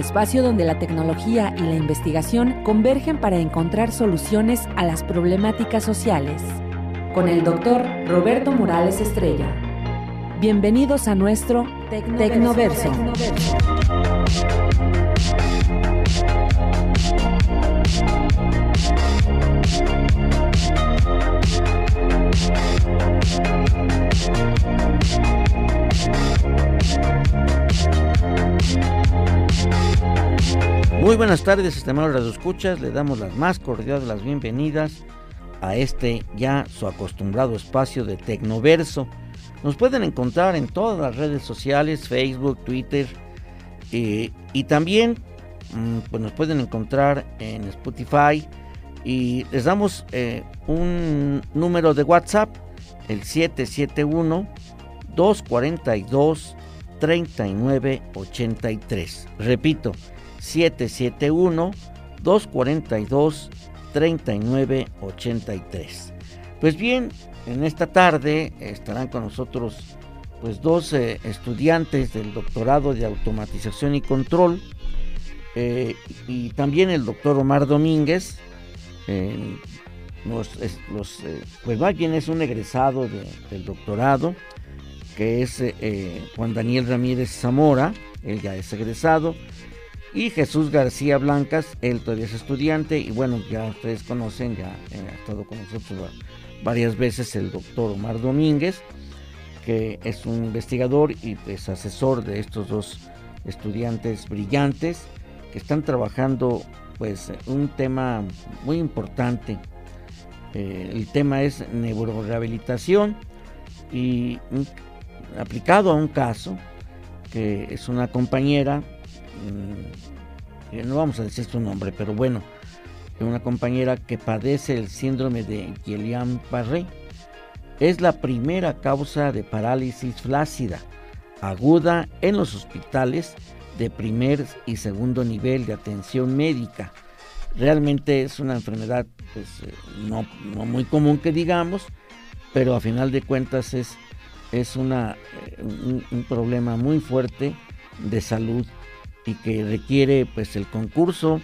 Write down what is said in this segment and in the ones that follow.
Espacio donde la tecnología y la investigación convergen para encontrar soluciones a las problemáticas sociales. Con el doctor Roberto Morales Estrella. Bienvenidos a nuestro Tecnoverso. Muy buenas tardes, estimados escuchas. Le damos las más cordiales las bienvenidas a este ya su acostumbrado espacio de Tecnoverso. Nos pueden encontrar en todas las redes sociales, Facebook, Twitter, eh, y también mm, pues nos pueden encontrar en Spotify. Y les damos eh, un número de WhatsApp, el 771 242 3983. Repito, 771 242 3983. Pues bien, en esta tarde estarán con nosotros pues dos estudiantes del doctorado de automatización y control eh, y también el doctor Omar Domínguez. Eh, eh, pues más bien es un egresado del doctorado que es Juan Daniel Ramírez Zamora, él ya es egresado, y Jesús García Blancas, él todavía es estudiante y bueno, ya ustedes conocen, ya ha estado con nosotros varias veces el doctor Omar Domínguez, que es un investigador y es asesor de estos dos estudiantes brillantes que están trabajando pues un tema muy importante. Eh, el tema es neurorehabilitación y aplicado a un caso que es una compañera Mm, eh, no vamos a decir su nombre, pero bueno, una compañera que padece el síndrome de Guillain-Barré. Es la primera causa de parálisis flácida aguda en los hospitales de primer y segundo nivel de atención médica. Realmente es una enfermedad pues, eh, no, muy común que digamos, pero a final de cuentas es, es una, eh, un problema muy fuerte de salud y que requiere pues el concurso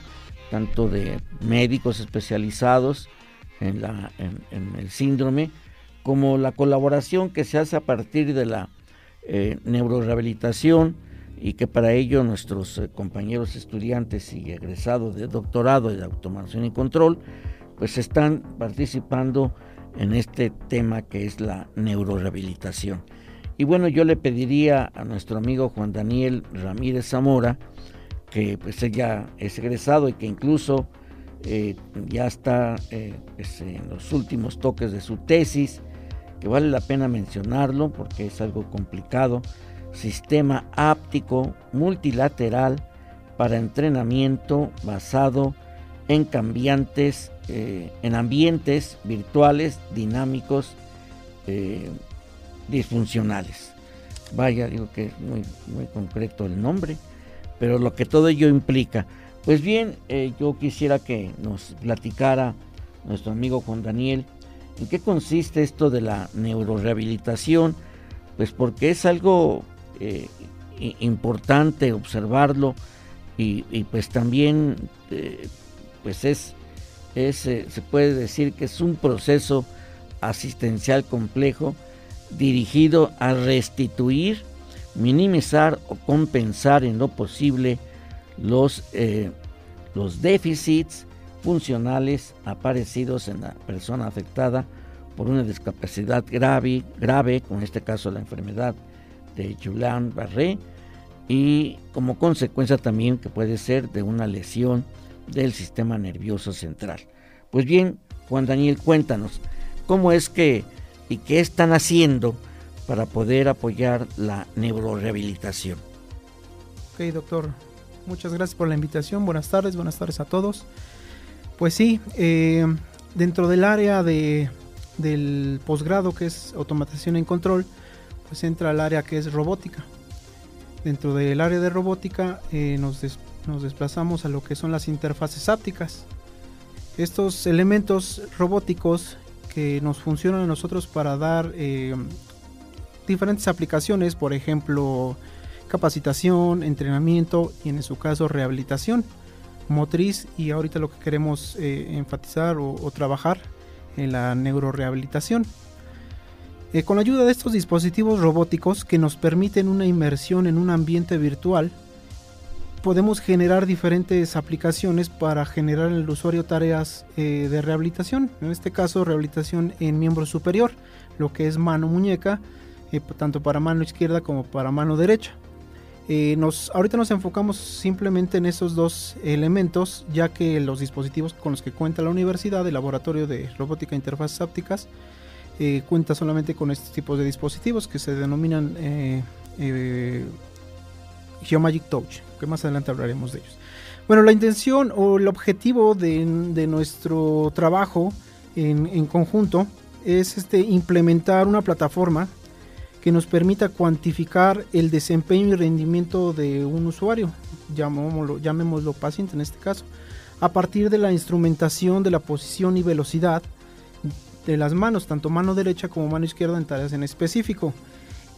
tanto de médicos especializados en, la, en, el síndrome como la colaboración que se hace a partir de la eh, neurorehabilitación y que para ello nuestros eh, compañeros estudiantes y egresados de doctorado de automación y control pues están participando en este tema que es la neurorehabilitación. Y bueno, yo le pediría a nuestro amigo Juan Daniel Ramírez Zamora, que pues ya es egresado y que incluso eh, ya está eh, pues, en los últimos toques de su tesis, que vale la pena mencionarlo porque es algo complicado, sistema áptico multilateral para entrenamiento basado en cambiantes, eh, en ambientes virtuales dinámicos disfuncionales. Vaya, digo que es muy, muy concreto el nombre, pero lo que todo ello implica. Pues bien, eh, yo quisiera que nos platicara nuestro amigo Juan Daniel en qué consiste esto de la neurorehabilitación, pues porque es algo eh, importante observarlo y, pues también eh, pues es, es se puede decir que es un proceso asistencial complejo dirigido a restituir, minimizar o compensar en lo posible los, eh, los déficits funcionales aparecidos en la persona afectada por una discapacidad grave, grave, con este caso la enfermedad de Julian Barré, y como consecuencia también que puede ser de una lesión del sistema nervioso central. Pues bien, Juan Daniel, cuéntanos, ¿cómo es que y qué están haciendo para poder apoyar la neurorehabilitación. Ok, doctor. Muchas gracias por la invitación. Buenas tardes, buenas tardes a todos. Pues sí, eh, dentro del área de, del posgrado que es automatización en control, pues entra el área que es robótica. Dentro del área de robótica eh, nos, nos desplazamos a lo que son las interfaces ápticas. Estos elementos robóticos que nos funcionan a nosotros para dar eh, diferentes aplicaciones, por ejemplo, capacitación, entrenamiento y en su caso rehabilitación motriz y ahorita lo que queremos eh, enfatizar o, trabajar en la neurorehabilitación. Eh, con la ayuda de estos dispositivos robóticos que nos permiten una inmersión en un ambiente virtual, podemos generar diferentes aplicaciones para generar en el usuario tareas eh, de rehabilitación. En este caso, rehabilitación en miembro superior, lo que es mano-muñeca, tanto para mano izquierda como para mano derecha. Eh, nos, ahorita nos enfocamos simplemente en esos dos elementos, ya que los dispositivos con los que cuenta la universidad, el laboratorio de robótica e interfaces ápticas, eh, cuenta solamente con estos tipos de dispositivos que se denominan eh, eh, Geomagic Touch, que más adelante hablaremos de ellos. Bueno, la intención o el objetivo de, nuestro trabajo en, conjunto es este, implementar una plataforma que nos permita cuantificar el desempeño y rendimiento de un usuario, llamémoslo, llamémoslo paciente en este caso, a partir de la instrumentación de la posición y velocidad de las manos, tanto mano derecha como mano izquierda en tareas en específico,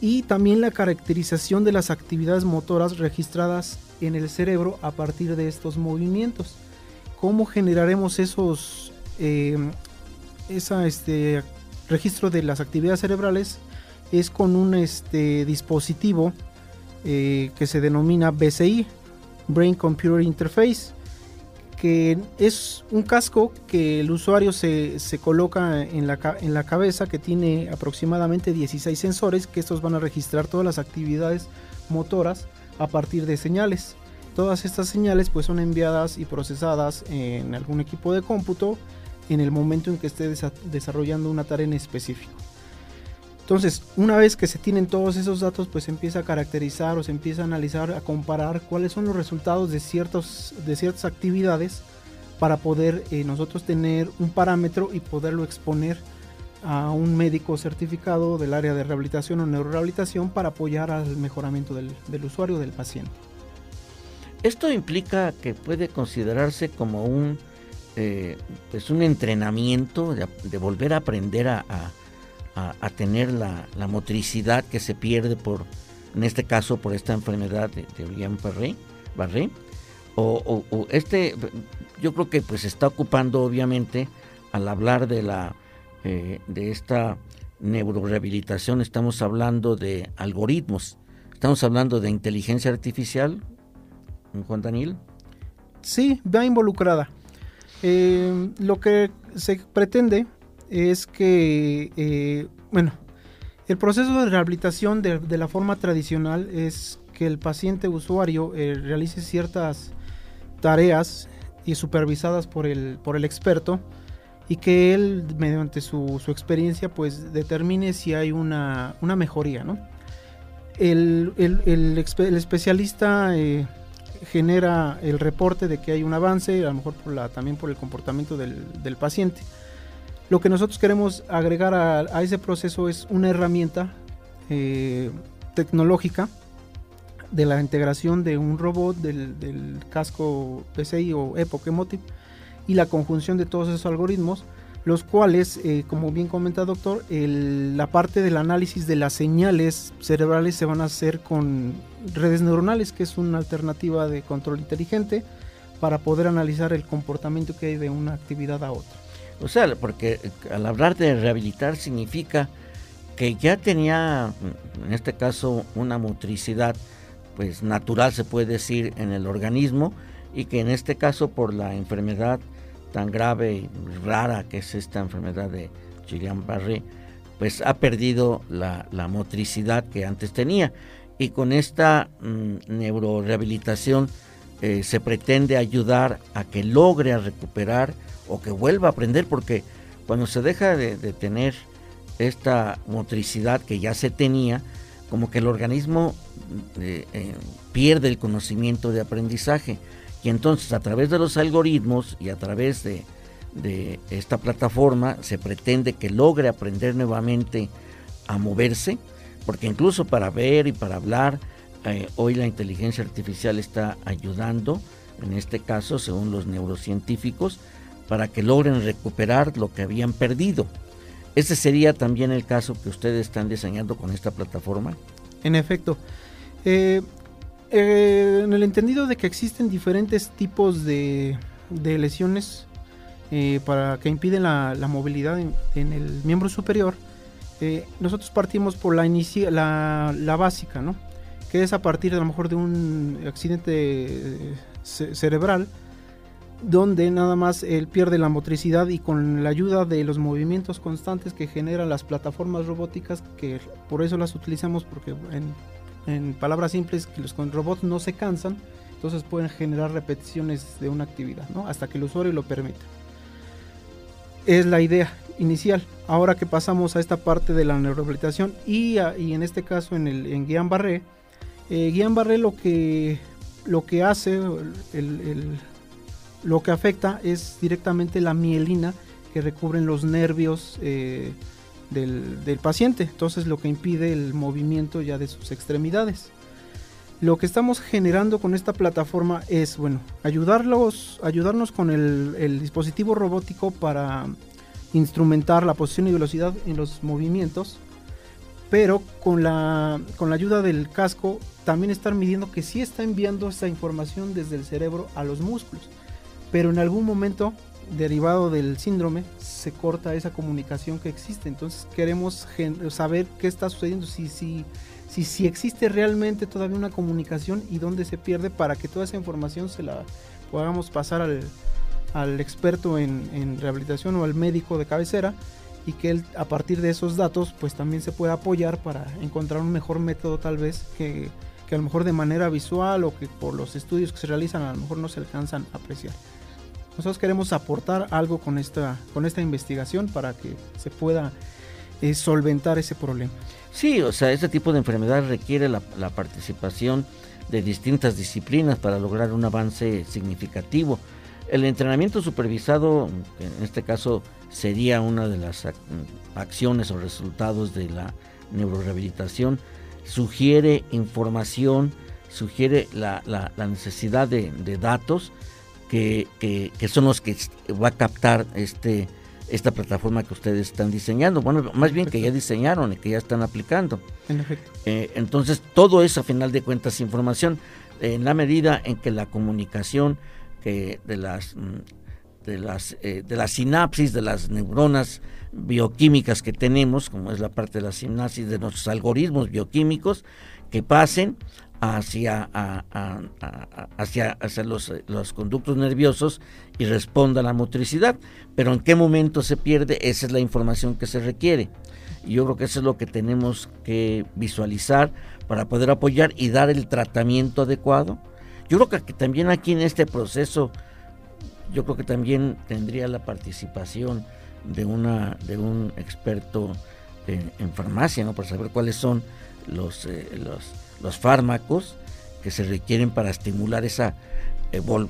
y también la caracterización de las actividades motoras registradas en el cerebro a partir de estos movimientos. ¿Cómo generaremos esos eh, esa, este, registro de las actividades cerebrales es con un este, dispositivo eh, que se denomina BCI, Brain Computer Interface, que es un casco que el usuario se, coloca en la, en la, cabeza que tiene aproximadamente 16 sensores que estos van a registrar todas las actividades motoras a partir de señales. Todas estas señales pues son enviadas y procesadas en algún equipo de cómputo en el momento en que esté desarrollando una tarea en específico. Entonces, una vez que se tienen todos esos datos, pues se empieza a caracterizar o se empieza a analizar, a comparar cuáles son los resultados de, de ciertas actividades para poder eh, nosotros tener un parámetro y poderlo exponer a un médico certificado del área de rehabilitación o neurorehabilitación para apoyar al mejoramiento del, usuario, del paciente. Esto implica que puede considerarse como un, eh, pues un entrenamiento de, volver a aprender a a, tener la, motricidad que se pierde por, en este caso, por esta enfermedad de, de Barré, O, este, yo creo que pues está ocupando obviamente al hablar de la eh, de esta neurorehabilitación estamos hablando de algoritmos, estamos hablando de inteligencia artificial, Juan Daniel. Sí, va involucrada. Eh, lo que se pretende es que, eh, bueno, el proceso de rehabilitación de, la forma tradicional es que el paciente usuario realice ciertas tareas y supervisadas por el, por el experto y que él, mediante su, experiencia, pues determine si hay una, mejoría, ¿no? El, especialista eh, genera el reporte de que hay un avance, a lo mejor por la, también por el comportamiento del paciente lo que nosotros queremos agregar a, ese proceso es una herramienta eh, tecnológica de la integración de un robot del, casco PCI o Epoch Emotive y la conjunción de todos esos algoritmos, los cuales, eh, como bien comenta doctor, la parte del análisis de las señales cerebrales se van a hacer con redes neuronales, que es una alternativa de control inteligente para poder analizar el comportamiento que hay de una actividad a otra. O sea, porque al hablar de rehabilitar significa que ya tenía, en este caso, una motricidad pues natural, se puede decir, en el organismo y que en este caso por la enfermedad tan grave y rara que es esta enfermedad de Guillain-Barré, pues ha perdido la, motricidad que antes tenía. Y con esta mm, neurorehabilitación eh, se pretende ayudar a que logre recuperar o que vuelva a aprender, porque cuando se deja de, tener esta motricidad que ya se tenía, como que el organismo eh, eh, pierde el conocimiento de aprendizaje. Y entonces a través de los algoritmos y a través de, esta plataforma se pretende que logre aprender nuevamente a moverse, porque incluso para ver y para hablar, eh, hoy la inteligencia artificial está ayudando, en este caso, según los neurocientíficos, para que logren recuperar lo que habían perdido. ¿Ese sería también el caso que ustedes están diseñando con esta plataforma? En efecto. Eh, eh, en el entendido de que existen diferentes tipos de, lesiones eh, para que impiden la, movilidad en, el miembro superior, nosotros partimos por la, la, la, básica, ¿no? que es a partir de a lo mejor de un accidente cerebral donde nada más él pierde la motricidad y con la ayuda de los movimientos constantes que generan las plataformas robóticas, que por eso las utilizamos porque en, palabras simples que los robots no se cansan, entonces pueden generar repeticiones de una actividad, hasta que el usuario lo permita. Es la idea inicial. Ahora que pasamos a esta parte de la neurorehabilitación y, en este caso en, el, en Guillain-Barré, eh, Guillain-Barré lo que, lo que hace, lo que afecta es directamente la mielina que recubren los nervios eh, del, paciente, entonces lo que impide el movimiento ya de sus extremidades. Lo que estamos generando con esta plataforma es, bueno, ayudarlos, ayudarnos con el, dispositivo robótico para instrumentar la posición y velocidad en los movimientos, pero con la, con la ayuda del casco también estar midiendo que sí está enviando esta información desde el cerebro a los músculos pero en algún momento derivado del síndrome se corta esa comunicación que existe. Entonces queremos saber qué está sucediendo, si, si, si, si existe realmente todavía una comunicación y dónde se pierde para que toda esa información se la podamos pasar al, al experto en, en, rehabilitación o al médico de cabecera y que él a partir de esos datos pues también se pueda apoyar para encontrar un mejor método tal vez que, que a lo mejor de manera visual o que por los estudios que se realizan a lo mejor no se alcanzan a apreciar. Nosotros queremos aportar algo con esta, con esta investigación para que se pueda eh, solventar ese problema. Sí, o sea, este tipo de enfermedad requiere la, participación de distintas disciplinas para lograr un avance significativo. El entrenamiento supervisado, en este caso, sería una de las acciones o resultados de la neurorehabilitación, sugiere información, sugiere la, necesidad de, de datos que, son los que va a captar este esta plataforma que ustedes están diseñando. Bueno, más bien que ya diseñaron y que ya están aplicando. En efecto. Eh, entonces, todo es a final de cuentas información. En la medida en que la comunicación que de las mm, de las eh, de la sinapsis de las neuronas bioquímicas que tenemos, como es la parte de la sinapsis de nuestros algoritmos bioquímicos, que pasen hacia, hacia, hacia los, los, conductos nerviosos y responda a la motricidad. Pero en qué momento se pierde, esa es la información que se requiere. Y yo creo que eso es lo que tenemos que visualizar para poder apoyar y dar el tratamiento adecuado. Yo creo que también aquí en este proceso, yo creo que también tendría la participación de, una, de un experto en, farmacia, ¿no? Para saber cuáles son los, eh, los los fármacos que se requieren para estimular esa,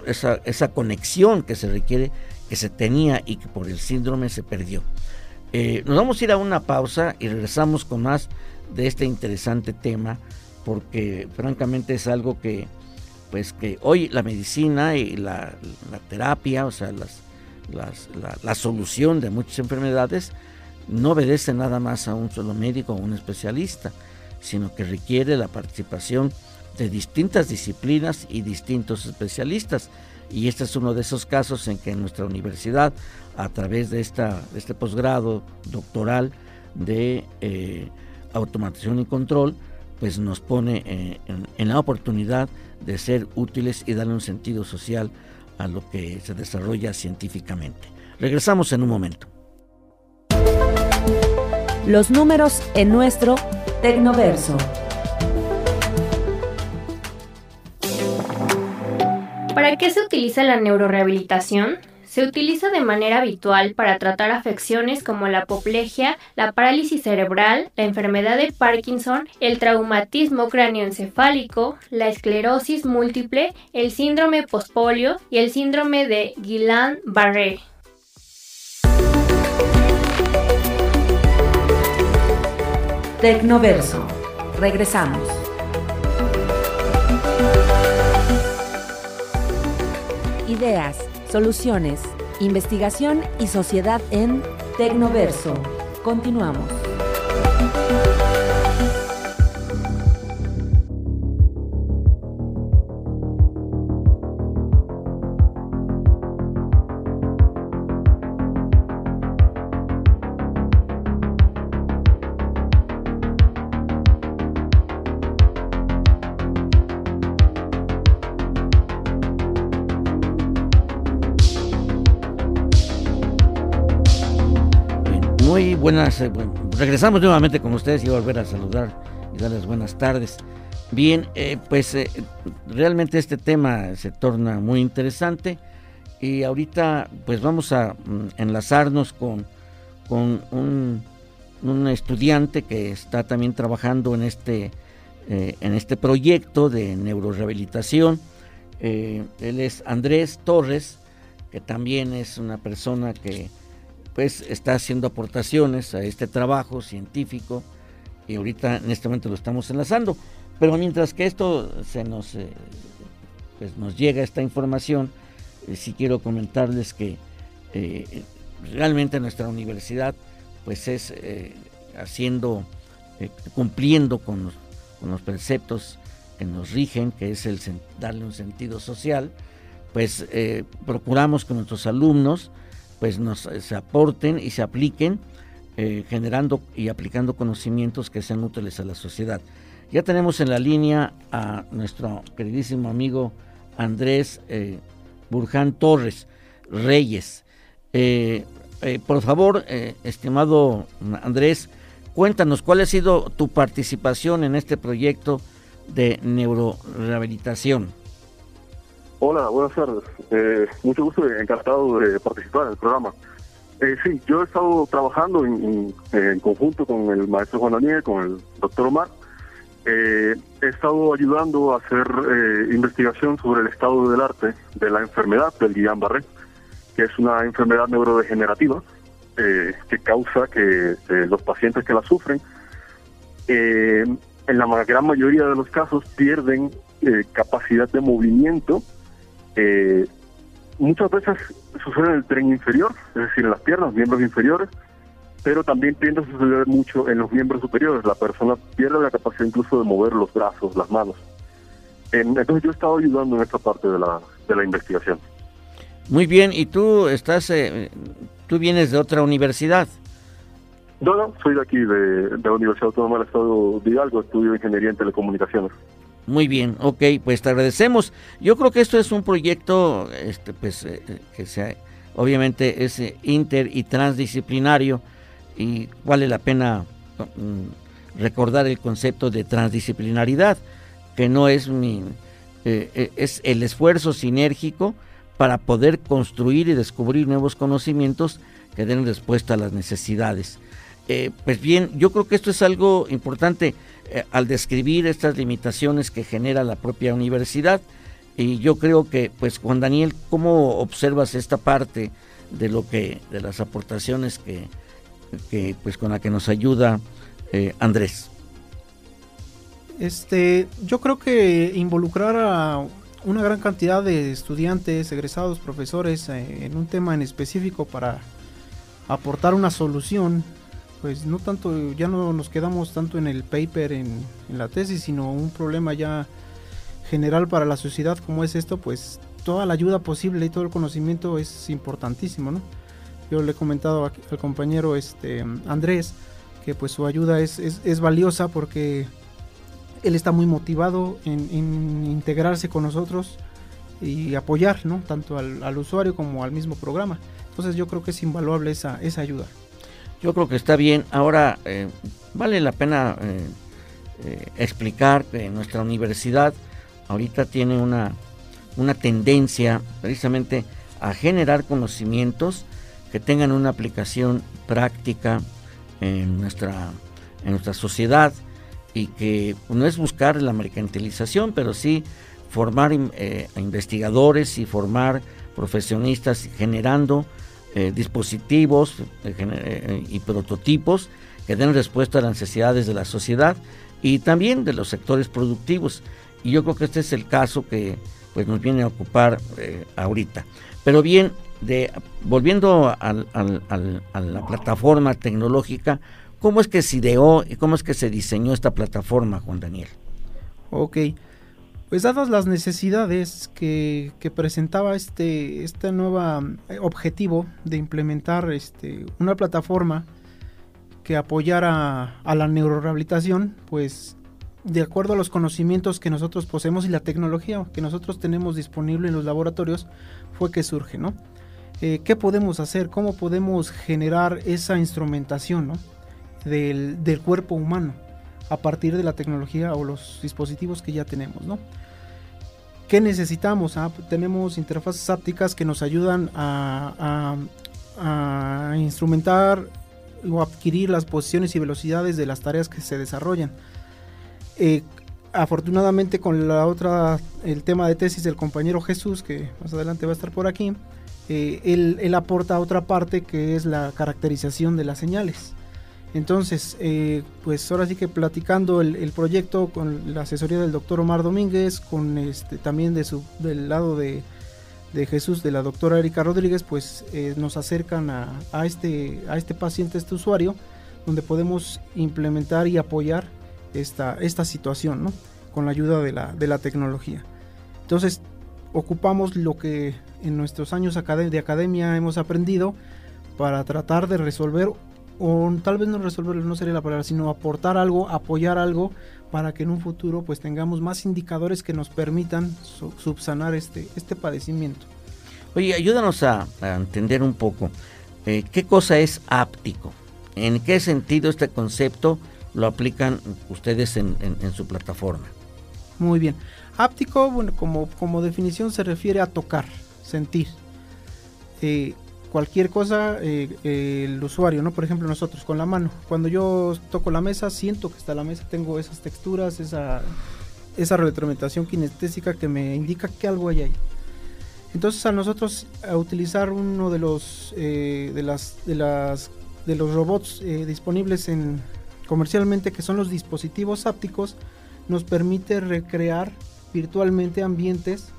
esa, esa, conexión que se requiere, que se tenía y que por el síndrome se perdió. Eh, nos vamos a ir a una pausa y regresamos con más de este interesante tema, porque francamente es algo que, pues que hoy la medicina y la, terapia, o sea, las, la, la, solución de muchas enfermedades, no obedece nada más a un solo médico o un especialista sino que requiere la participación de distintas disciplinas y distintos especialistas. Y este es uno de esos casos en que nuestra universidad, a través de, esta, este posgrado doctoral de eh, automatización y control, pues nos pone eh, en la oportunidad de ser útiles y darle un sentido social a lo que se desarrolla científicamente. Regresamos en un momento. Los números en nuestro Tecnoverso. ¿Para qué se utiliza la neurorehabilitación? Se utiliza de manera habitual para tratar afecciones como la apoplejía, la parálisis cerebral, la enfermedad de Parkinson, el traumatismo cráneoencefálico, la esclerosis múltiple, el síndrome postpolio y el síndrome de Guillain-Barré. Tecnoverso. Regresamos. Ideas, soluciones, investigación y sociedad en Tecnoverso. Continuamos. Buenas, eh, regresamos nuevamente con ustedes y volver a saludar y darles buenas tardes. Bien, eh, pues eh, realmente este tema se torna muy interesante y ahorita pues vamos a mm, enlazarnos con, con un, un, estudiante que está también trabajando en este, en este proyecto de neurorehabilitación. él es Andrés Torres, que también es una persona que pues está haciendo aportaciones a este trabajo científico y ahorita en este momento lo estamos enlazando. Pero mientras que esto se nos, eh, pues nos llega esta información, eh, sí quiero comentarles que eh, realmente nuestra universidad pues es haciendo, cumpliendo con los, con los, preceptos que nos rigen, que es el darle un sentido social, pues procuramos con nuestros alumnos pues nos eh, aporten y se apliquen eh, generando y aplicando conocimientos que sean útiles a la sociedad. Ya tenemos en la línea a nuestro queridísimo amigo Andrés eh, Burján Torres Reyes. por favor, estimado Andrés, cuéntanos cuál ha sido tu participación en este proyecto de neurorehabilitación. Hola, buenas tardes. Eh, mucho gusto, encantado de participar en el programa. Eh, sí, yo he estado trabajando en, conjunto con el maestro Juan Daniel, con el doctor Omar. Eh, he estado ayudando a hacer investigación sobre el estado del arte de la enfermedad del Guillain-Barré, que es una enfermedad neurodegenerativa que causa que los pacientes que la sufren, en la gran mayoría de los casos, pierden capacidad de movimiento eh, muchas veces sucede en el tren inferior, es decir, en las piernas, miembros inferiores, pero también tiende a suceder mucho en los miembros superiores. La persona pierde la capacidad incluso de mover los brazos, las manos. entonces yo he estado ayudando en esta parte de la, de la investigación. Muy bien, ¿y tú estás, eh, tú vienes de otra universidad? No, no, soy de aquí, de, de la Universidad Autónoma del Estado de Hidalgo, estudio Ingeniería en Telecomunicaciones. Muy bien, ok, pues te agradecemos. Yo creo que esto es un proyecto, este, pues, eh, eh, que sea, obviamente es eh, inter y transdisciplinario y vale la pena mm, recordar el concepto de transdisciplinaridad, que no es mi, es el esfuerzo sinérgico para poder construir y descubrir nuevos conocimientos que den respuesta a las necesidades. Pues bien, yo creo que esto es algo importante. Eh, al describir estas limitaciones que genera la propia universidad. Y yo creo que, pues, Juan Daniel, ¿cómo observas esta parte de lo que, de las aportaciones que, que pues, con la que nos ayuda eh, Andrés? Este, yo creo que involucrar a una gran cantidad de estudiantes, egresados, profesores eh, en un tema en específico para aportar una solución pues no tanto, ya no nos quedamos tanto en el paper, en, la tesis, sino un problema ya general para la sociedad como es esto, pues toda la ayuda posible y todo el conocimiento es importantísimo, ¿no? Yo le he comentado al compañero este, Andrés que pues su ayuda es, es, valiosa porque él está muy motivado en, integrarse con nosotros y apoyar, ¿no? Tanto al, al, usuario como al mismo programa. Entonces yo creo que es invaluable esa, esa ayuda. Yo creo que está bien. Ahora, eh, vale la pena eh, eh, explicar que nuestra universidad ahorita tiene una, una tendencia precisamente a generar conocimientos que tengan una aplicación práctica en nuestra, en nuestra sociedad y que no es buscar la mercantilización, pero sí formar eh, investigadores y formar profesionistas generando eh, dispositivos eh, y prototipos que den respuesta a las necesidades de la sociedad y también de los sectores productivos. Y yo creo que este es el caso que pues, nos viene a ocupar ahorita. Pero bien, de, volviendo a la plataforma tecnológica, ¿cómo es que se ideó y cómo es que se diseñó esta plataforma, Juan Daniel? Ok, pues dadas las necesidades que, presentaba este, este nuevo eh, objetivo de implementar este, una plataforma que apoyara a la neurorehabilitación, pues de acuerdo a los conocimientos que nosotros poseemos y la tecnología que nosotros tenemos disponible en los laboratorios, fue que surge, ¿no? Eh, ¿Qué podemos hacer? ¿Cómo podemos generar esa instrumentación del, del cuerpo humano? A partir de la tecnología o los dispositivos que ya tenemos, ¿no? ¿Qué necesitamos? Ah, tenemos interfaces ápticas que nos ayudan a, instrumentar o adquirir las posiciones y velocidades de las tareas que se desarrollan. Eh, afortunadamente con la otra, el tema de tesis del compañero Jesús, que más adelante va a estar por aquí, eh, él, aporta otra parte que es la caracterización de las señales. Entonces, eh, pues ahora sí que platicando el, proyecto con la asesoría del doctor Omar Domínguez, con este también de su, del lado de, Jesús, de la doctora Erika Rodríguez, pues eh, nos acercan a, este, a este paciente, este usuario, donde podemos implementar y apoyar esta, esta situación, ¿no? Con la ayuda de la, de la tecnología. Entonces, ocupamos lo que en nuestros años de academia hemos aprendido para tratar de resolver o tal vez no resolverlo no sería la palabra, sino aportar algo, apoyar algo para que en un futuro pues tengamos más indicadores que nos permitan subsanar este, este padecimiento. Oye, ayúdanos a, entender un poco eh, qué cosa es áptico, en qué sentido este concepto lo aplican ustedes en, su plataforma. Muy bien, áptico, bueno, como, como definición se refiere a tocar, sentir. Eh, cualquier cosa eh, el usuario, ¿no? Por ejemplo, nosotros con la mano. Cuando yo toco la mesa, siento que está la mesa, tengo esas texturas, esa, esa retroalimentación kinestésica que me indica que algo hay ahí. Entonces a nosotros a utilizar uno de los eh, de las de las de los robots eh, disponibles en comercialmente que son los dispositivos ápticos nos permite recrear virtualmente ambientes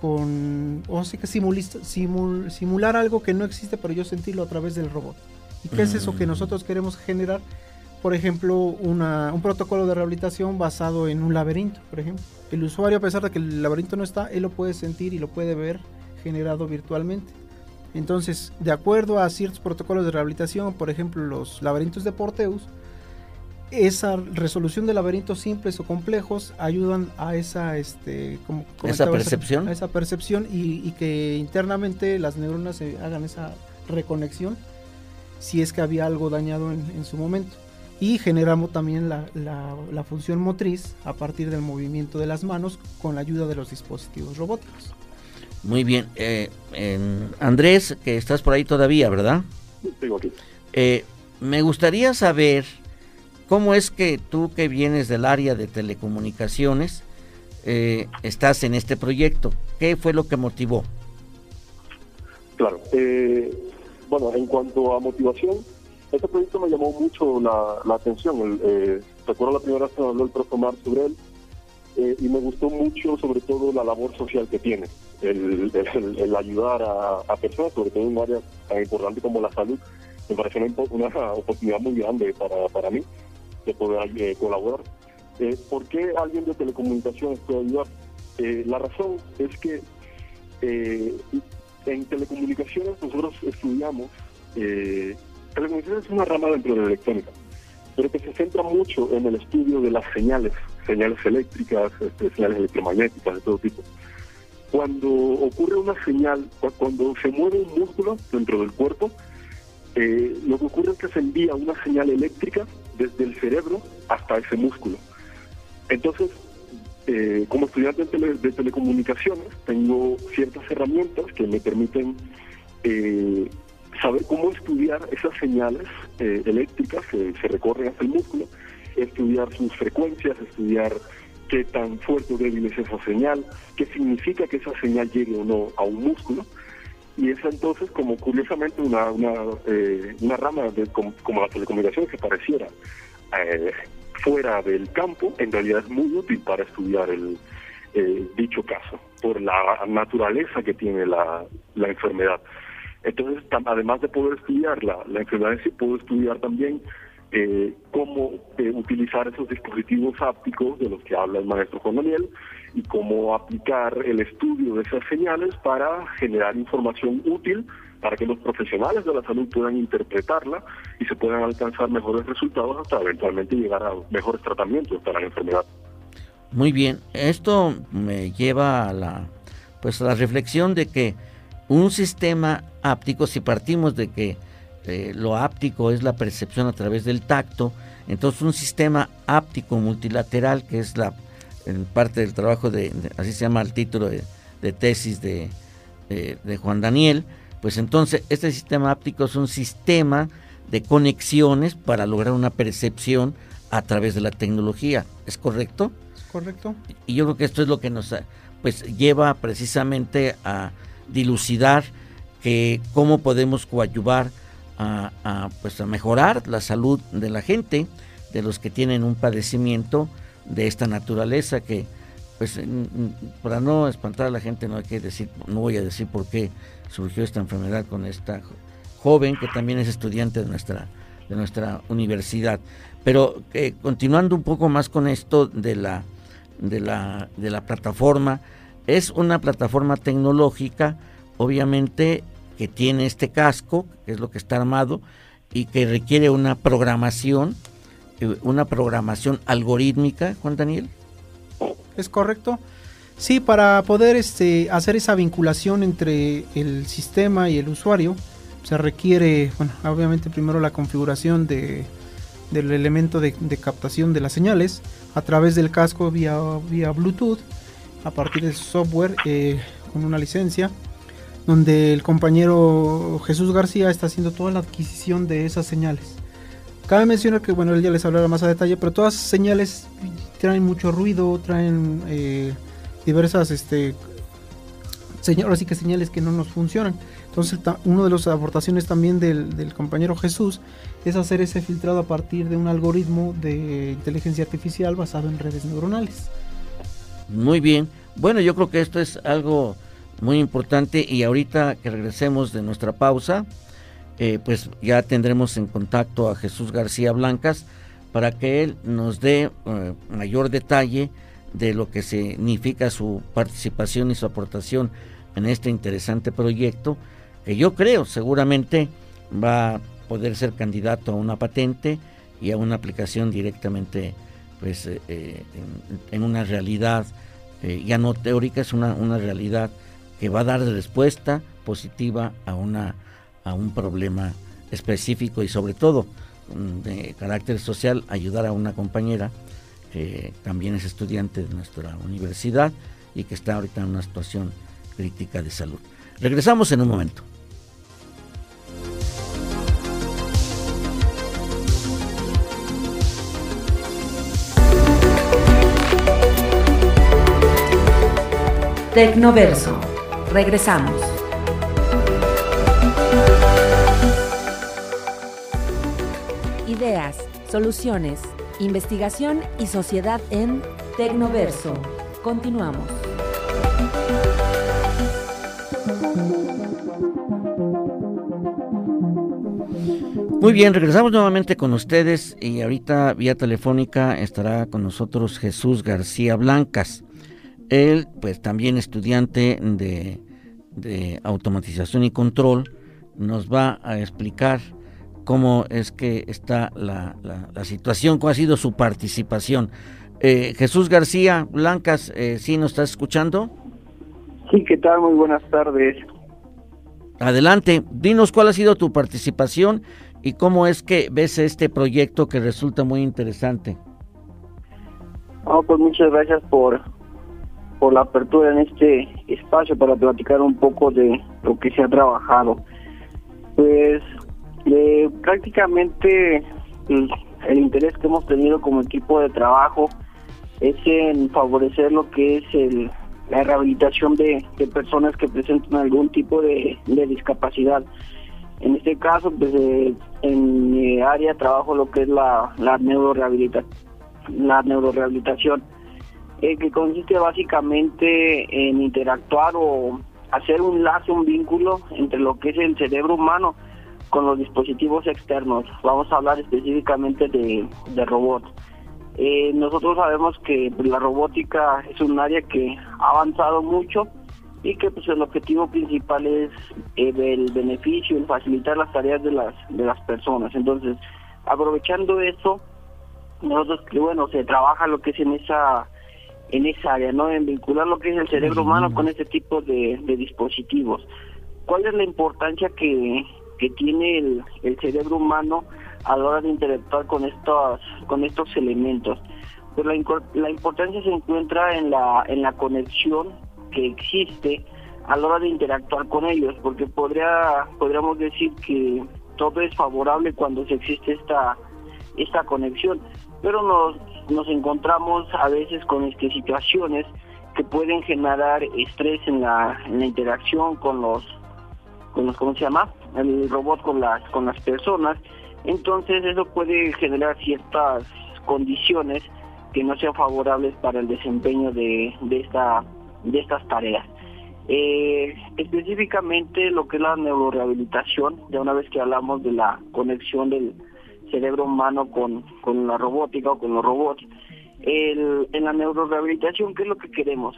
con, o sea que simular algo que no existe, pero yo sentirlo a través del robot. ¿Y qué es eso que mm. nosotros queremos generar? Por ejemplo, un protocolo de rehabilitación basado en un laberinto, por ejemplo. El usuario, a pesar de que el laberinto no está, él lo puede sentir y lo puede ver generado virtualmente. Entonces, de acuerdo a ciertos protocolos de rehabilitación, por ejemplo, los laberintos de Porteus, esa resolución de laberintos simples o complejos ayudan a esa este como esa percepción. a esa percepción y, que internamente las neuronas hagan esa reconexión si es que había algo dañado en, su momento. Y generamos también la, la, función motriz a partir del movimiento de las manos con la ayuda de los dispositivos robóticos. Muy bien eh, Andrés que estás por ahí todavía verdad eh, me gustaría saber ¿Cómo es que tú que vienes del área de telecomunicaciones eh, estás en este proyecto? ¿Qué fue lo que motivó? Claro, eh, bueno, en cuanto a motivación, este proyecto me llamó mucho la, atención. Eh, recuerdo la primera vez que me habló el profesor Mar sobre él y me gustó mucho sobre todo la labor social que tiene, el, ayudar a, personas, sobre todo en un área tan importante como la salud, me pareció una, una oportunidad muy grande para, para mí de poder eh, colaborar. Eh, ¿Por qué alguien de telecomunicaciones puede ayudar? Eh, la razón es que en telecomunicaciones nosotros estudiamos, telecomunicaciones es una rama dentro de la electrónica, pero que se centra mucho en el estudio de las señales, señales eléctricas, este, señales electromagnéticas de todo tipo. Cuando ocurre una señal, cuando se mueve un músculo dentro del cuerpo, lo que ocurre es que se envía una señal eléctrica desde el cerebro hasta ese músculo. Entonces, eh, como estudiante de, telecomunicaciones, tengo ciertas herramientas que me permiten eh, saber cómo estudiar esas señales eh, eléctricas que se recorren hasta el músculo, estudiar sus frecuencias, estudiar qué tan fuerte o débil es esa señal, qué significa que esa señal llegue o no a un músculo. Y es entonces como curiosamente una, una, eh, una rama de, como, la telecomunicación que pareciera eh, fuera del campo, en realidad es muy útil para estudiar el, dicho caso, por la naturaleza que tiene la, la enfermedad. Entonces, además de poder estudiar la, la enfermedad sí, puedo estudiar también eh, cómo eh, utilizar esos dispositivos ápticos de los que habla el maestro Juan Daniel y cómo aplicar el estudio de esas señales para generar información útil para que los profesionales de la salud puedan interpretarla y se puedan alcanzar mejores resultados hasta eventualmente llegar a mejores tratamientos para la enfermedad. Muy bien, esto me lleva a la pues a la reflexión de que un sistema áptico, si partimos de que eh, lo áptico es la percepción a través del tacto, entonces un sistema áptico multilateral, que es la parte del trabajo de, así se llama el título de, tesis de, de, Juan Daniel, pues entonces este sistema áptico es un sistema de conexiones para lograr una percepción a través de la tecnología, ¿es correcto? Correcto. Y yo creo que esto es lo que nos pues lleva precisamente a dilucidar que cómo podemos coadyuvar a, pues a mejorar la salud de la gente, de los que tienen un padecimiento de esta naturaleza que pues para no espantar a la gente no hay que decir, no voy a decir por qué surgió esta enfermedad con esta joven que también es estudiante de nuestra de nuestra universidad. Pero eh, continuando un poco más con esto de la de la de la plataforma, es una plataforma tecnológica, obviamente, que tiene este casco, que es lo que está armado, y que requiere una programación, eh, una programación algorítmica, Juan Daniel. Es correcto. Sí, para poder este, hacer esa vinculación entre el sistema y el usuario, se requiere, bueno, obviamente primero la configuración de, del elemento de, captación de las señales a través del casco vía, vía Bluetooth a partir de software eh, con una licencia, donde el compañero Jesús García está haciendo toda la adquisición de esas señales. Cabe mencionar que, bueno, él ya les hablará más a detalle, pero todas esas señales traen mucho ruido, traen eh, diversas, este, así que señales que no nos funcionan. Entonces, una de las aportaciones también del, compañero Jesús es hacer ese filtrado a partir de un algoritmo de inteligencia artificial basado en redes neuronales. Muy bien. Bueno, yo creo que esto es algo muy importante y ahorita que regresemos de nuestra pausa, eh, pues ya tendremos en contacto a Jesús García Blancas para que él nos dé eh, mayor detalle de lo que significa su participación y su aportación en este interesante proyecto que yo creo seguramente va a poder ser candidato a una patente y a una aplicación directamente pues eh, eh, en, una realidad ya no teórica, es una, una, realidad que va a dar respuesta positiva a, una, a un problema específico y sobre todo mm, de carácter social, ayudar a una compañera que también es estudiante de nuestra universidad y que está ahorita en una situación crítica de salud. Regresamos en un momento. Tecnoverso. Regresamos. Ideas, soluciones, investigación y sociedad en Tecnoverso. Continuamos. Muy bien, regresamos nuevamente con ustedes y ahorita vía telefónica estará con nosotros Jesús García Blancas. Él, pues también estudiante de, automatización y control, nos va a explicar cómo es que está la, situación, cómo ha sido su participación. Eh, Jesús García Blancas, eh, ¿sí nos estás escuchando? Sí, ¿qué tal? Muy buenas tardes. Adelante, dinos cuál ha sido tu participación y cómo es que ves este proyecto que resulta muy interesante. Oh, pues muchas gracias por, por la apertura en este espacio para platicar un poco de lo que se ha trabajado. Pues eh, prácticamente el, interés que hemos tenido como equipo de trabajo es en favorecer lo que es el, la rehabilitación de, personas que presentan algún tipo de, discapacidad. En este caso, pues eh, en mi área trabajo lo que es la, la, neurorehabilitación, la neurorehabilitación eh, que consiste básicamente en interactuar o hacer un lazo, un vínculo entre lo que es el cerebro humano con los dispositivos externos. Vamos a hablar específicamente de, de robots. Eh, nosotros sabemos que pues, la robótica es un área que ha avanzado mucho y que pues el objetivo principal es eh, el beneficio, el facilitar las tareas de las de las personas. Entonces, aprovechando eso, nosotros bueno se trabaja lo que es en esa en esa área, ¿no? En vincular lo que es el cerebro humano con este tipo de, de dispositivos. ¿Cuál es la importancia que, que tiene el, el, cerebro humano a la hora de interactuar con estos, con estos elementos? Pues la, la importancia se encuentra en la, en la conexión que existe a la hora de interactuar con ellos, porque podría, podríamos decir que todo es favorable cuando se existe esta, esta conexión, pero nos, nos encontramos a veces con este, situaciones que pueden generar estrés en la, interacción con los, con los, ¿cómo se llama? El robot con las, con las personas. Entonces eso puede generar ciertas condiciones que no sean favorables para el desempeño de, de, esta, de estas tareas. Eh, específicamente lo que es la neurorehabilitación, ya una vez que hablamos de la conexión del, cerebro humano con, con la robótica o con los robots. En la neurorehabilitación, ¿qué es lo que queremos?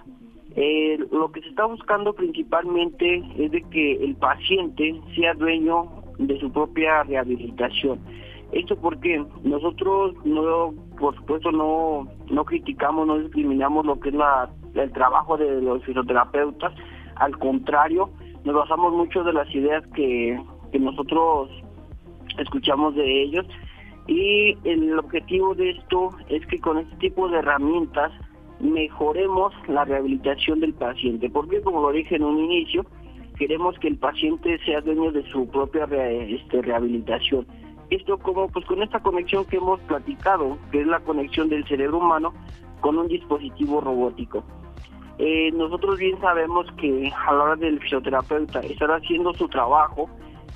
lo que se está buscando principalmente es de que el paciente sea dueño de su propia rehabilitación. Esto porque nosotros no, por supuesto, no, no criticamos, no discriminamos lo que es la, el trabajo de los fisioterapeutas. Al contrario, nos basamos mucho de las ideas que, que nosotros escuchamos de ellos y el objetivo de esto es que con este tipo de herramientas mejoremos la rehabilitación del paciente, porque como lo dije en un inicio, queremos que el paciente sea dueño de su propia este, rehabilitación. Esto como pues con esta conexión que hemos platicado, que es la conexión del cerebro humano con un dispositivo robótico. Eh, nosotros bien sabemos que a la hora del fisioterapeuta estar haciendo su trabajo,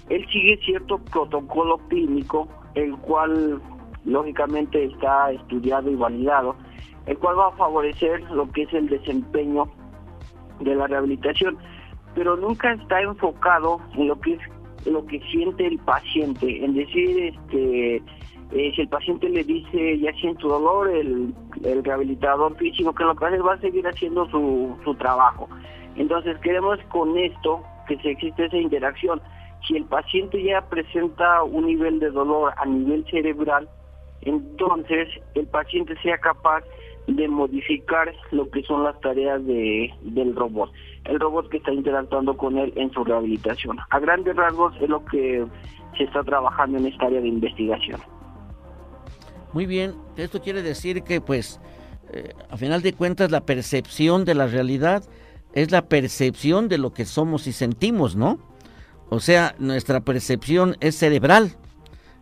él sigue cierto protocolo clínico, el cual lógicamente está estudiado y validado, el cual va a favorecer lo que es el desempeño de la rehabilitación, pero nunca está enfocado en lo que es lo que siente el paciente, en decir este eh, si el paciente le dice ya siento dolor, el, el rehabilitador físico que lo que hace va a seguir haciendo su, su trabajo. Entonces queremos con esto que se existe esa interacción si el paciente ya presenta un nivel de dolor a nivel cerebral, entonces el paciente sea capaz de modificar lo que son las tareas de, del robot, el robot que está interactuando con él en su rehabilitación. A grandes rasgos es lo que se está trabajando en esta área de investigación. Muy bien, esto quiere decir que pues eh, a final de cuentas la percepción de la realidad es la percepción de lo que somos y sentimos, ¿no? O sea, nuestra percepción es cerebral,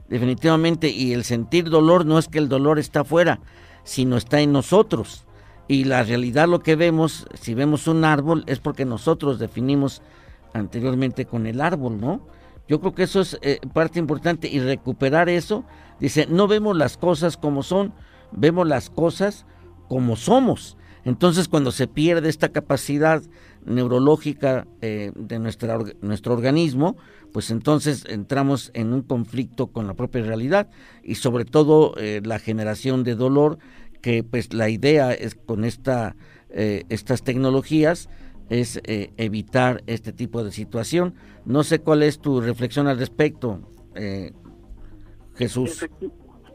definitivamente, y el sentir dolor no es que el dolor está afuera, sino está en nosotros. Y la realidad lo que vemos, si vemos un árbol, es porque nosotros definimos anteriormente con el árbol, ¿no? Yo creo que eso es eh, parte importante y recuperar eso. Dice, no vemos las cosas como son, vemos las cosas como somos. Entonces cuando se pierde esta capacidad neurológica eh, de nuestra, nuestro organismo, pues entonces entramos en un conflicto con la propia realidad y sobre todo eh, la generación de dolor, que pues la idea es con esta, eh, estas tecnologías es evitar este tipo de situación. No sé cuál es tu reflexión al respecto, Jesús.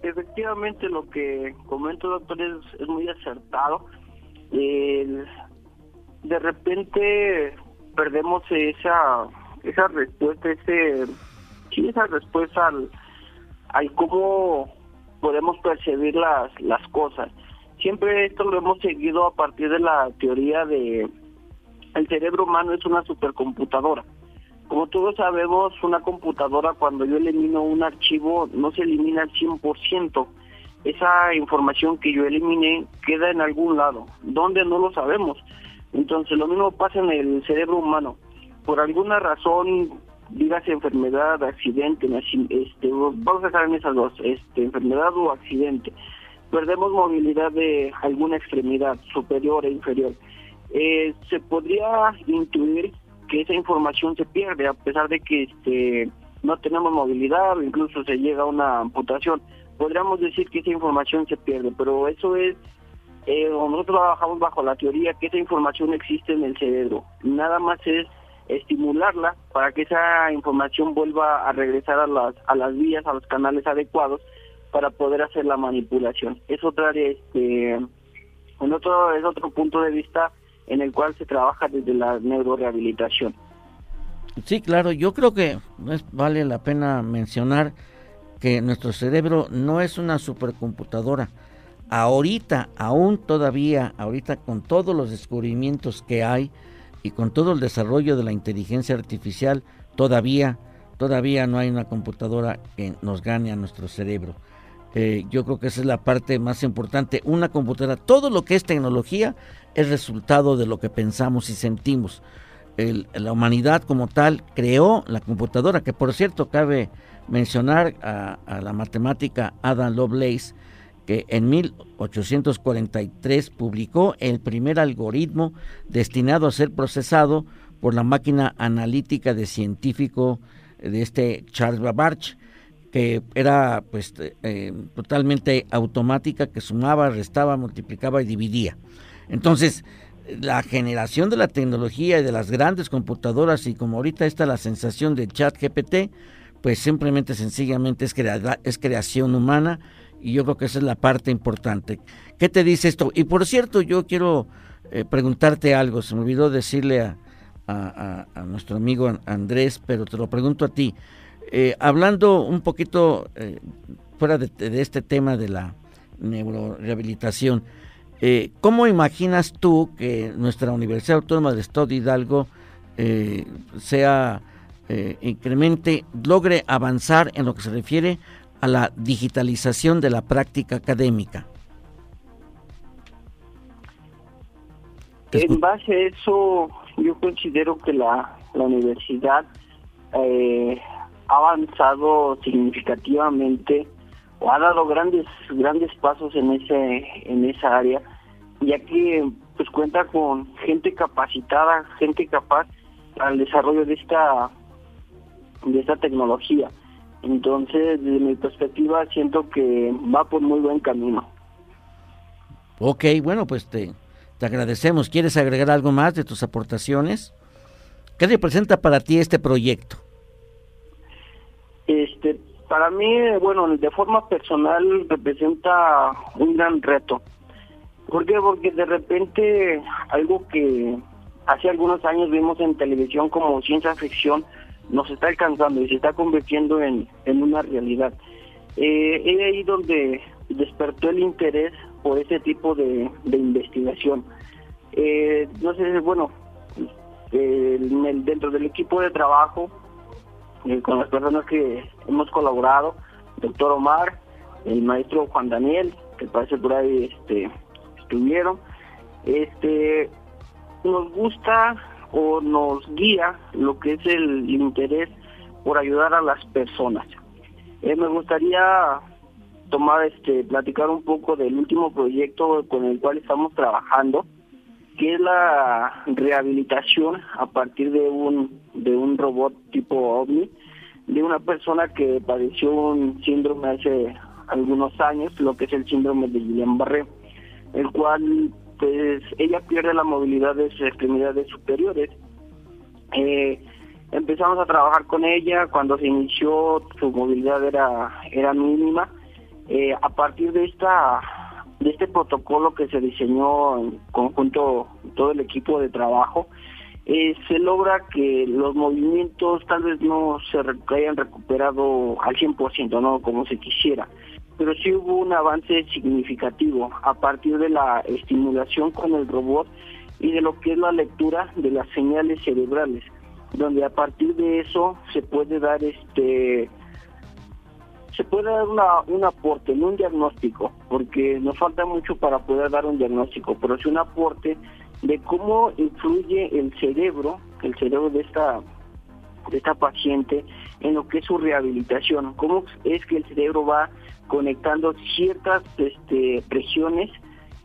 Efectivamente, lo que comento, doctor, es muy acertado de repente perdemos esa esa respuesta, ese sí, esa respuesta al, al cómo podemos percibir las, las cosas. Siempre esto lo hemos seguido a partir de la teoría de el cerebro humano es una supercomputadora. Como todos sabemos, una computadora cuando yo elimino un archivo no se elimina al 100%. Esa información que yo eliminé queda en algún lado. ¿Dónde? No lo sabemos. Entonces lo mismo pasa en el cerebro humano. Por alguna razón, dígase enfermedad, accidente, este, vamos a dejar en esas dos, este, enfermedad o accidente. Perdemos movilidad de alguna extremidad superior e inferior. Eh, se podría intuir que esa información se pierde a pesar de que este, no tenemos movilidad o incluso se llega a una amputación. Podríamos decir que esa información se pierde, pero eso es, eh, nosotros trabajamos bajo la teoría que esa información existe en el cerebro. Nada más es estimularla para que esa información vuelva a regresar a las, a las vías, a los canales adecuados para poder hacer la manipulación. Es otra, este, en otro, es otro punto de vista en el cual se trabaja desde la neurorehabilitación. Sí, claro, yo creo que vale la pena mencionar que nuestro cerebro no es una supercomputadora. Ahorita, aún todavía, ahorita con todos los descubrimientos que hay y con todo el desarrollo de la inteligencia artificial, todavía, todavía no hay una computadora que nos gane a nuestro cerebro. Eh, yo creo que esa es la parte más importante. Una computadora, todo lo que es tecnología es resultado de lo que pensamos y sentimos. la humanidad como tal creó la computadora, que por cierto cabe mencionar a, a la matemática Adam Lovelace, que en 1843 publicó el primer algoritmo destinado a ser procesado por la máquina analítica de científico de este Charles Babbage que era pues eh, totalmente automática, que sumaba, restaba, multiplicaba y dividía. Entonces, la generación de la tecnología y de las grandes computadoras y como ahorita está la sensación de chat GPT, pues simplemente sencillamente es, creación humana y yo creo que esa es la parte importante. ¿Qué te dice esto? Y por cierto, yo quiero eh, preguntarte algo, se me olvidó decirle a, a nuestro amigo Andrés, pero te lo pregunto a ti. Eh, hablando un poquito eh, fuera de, este tema de la neurorehabilitación, eh, ¿cómo imaginas tú que nuestra Universidad Autónoma del Estado de Hidalgo sea incremente, logre avanzar en lo que se refiere a la digitalización de la práctica académica? En base a eso, yo considero que la, la universidad eh, ha avanzado significativamente o ha dado grandes grandes pasos en ese en esa área ya que pues cuenta con gente capacitada gente capaz el desarrollo de esta de esta tecnología entonces desde mi perspectiva siento que va por muy buen camino Ok, bueno pues te, te agradecemos ¿quieres agregar algo más de tus aportaciones? ¿qué representa para ti este proyecto? Este, para mí, bueno, de forma personal representa un gran reto. ¿Por qué? Porque de repente algo que hace algunos años vimos en televisión como ciencia ficción nos está alcanzando y se está convirtiendo en, una realidad. Eh, es ahí donde despertó el interés por ese tipo de, investigación. Eh, no sé, bueno, dentro del equipo de trabajo eh, con las personas que hemos colaborado, doctor Omar, el maestro Juan Daniel, que parece por ahí este, estuvieron. Este, nos gusta o nos guía lo que es el interés por ayudar a las personas. Eh, me gustaría tomar, este, platicar un poco del último proyecto con el cual estamos trabajando, que es la rehabilitación a partir de un, de un robot tipo OVNI, de una persona que padeció un síndrome hace algunos años, lo que es el síndrome de Guillain-Barré, el cual pues ella pierde la movilidad de sus extremidades superiores. Eh, empezamos a trabajar con ella, cuando se inició su movilidad era, era mínima. Eh, a partir de esta de este protocolo que se diseñó en conjunto todo el equipo de trabajo, eh, se logra que los movimientos tal vez no se hayan recuperado al 100%, ¿no? Como se quisiera. Pero sí hubo un avance significativo a partir de la estimulación con el robot y de lo que es la lectura de las señales cerebrales, donde a partir de eso se puede dar este se puede dar una, un aporte, no un diagnóstico, porque nos falta mucho para poder dar un diagnóstico, pero es un aporte de cómo influye el cerebro, el cerebro de esta de esta paciente en lo que es su rehabilitación, cómo es que el cerebro va conectando ciertas este, presiones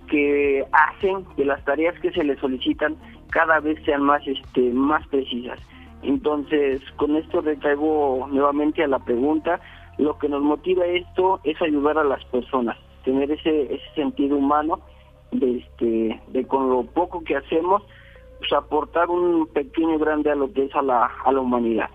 que hacen que las tareas que se le solicitan cada vez sean más este más precisas. Entonces, con esto recaigo nuevamente a la pregunta, lo que nos motiva esto es ayudar a las personas, tener ese, ese sentido humano de este de con lo poco que hacemos pues, aportar un pequeño grande a lo que es a la, a la humanidad.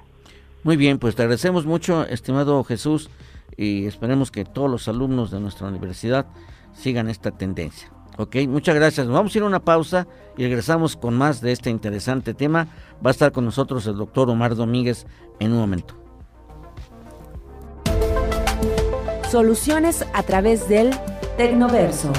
Muy bien, pues te agradecemos mucho, estimado Jesús, y esperemos que todos los alumnos de nuestra universidad sigan esta tendencia. Ok, muchas gracias. vamos a ir a una pausa y regresamos con más de este interesante tema. Va a estar con nosotros el doctor Omar Domínguez en un momento. Soluciones a través del Tecnoverso.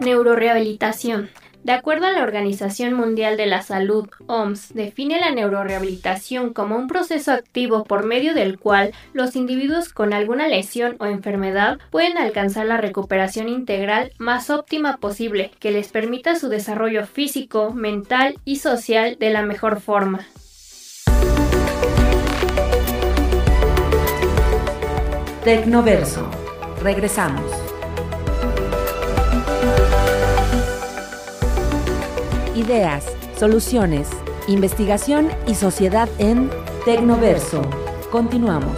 Neurorehabilitación. De acuerdo a la Organización Mundial de la Salud, OMS, define la neurorehabilitación como un proceso activo por medio del cual los individuos con alguna lesión o enfermedad pueden alcanzar la recuperación integral más óptima posible, que les permita su desarrollo físico, mental y social de la mejor forma. Tecnoverso. Regresamos. Ideas, soluciones, investigación y sociedad en Tecnoverso. Continuamos.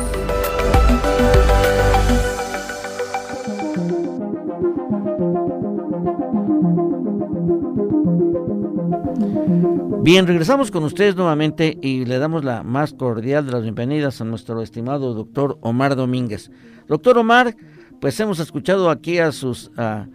Bien, regresamos con ustedes nuevamente y le damos la más cordial de las bienvenidas a nuestro estimado doctor Omar Domínguez. Doctor Omar, pues hemos escuchado aquí a sus, a,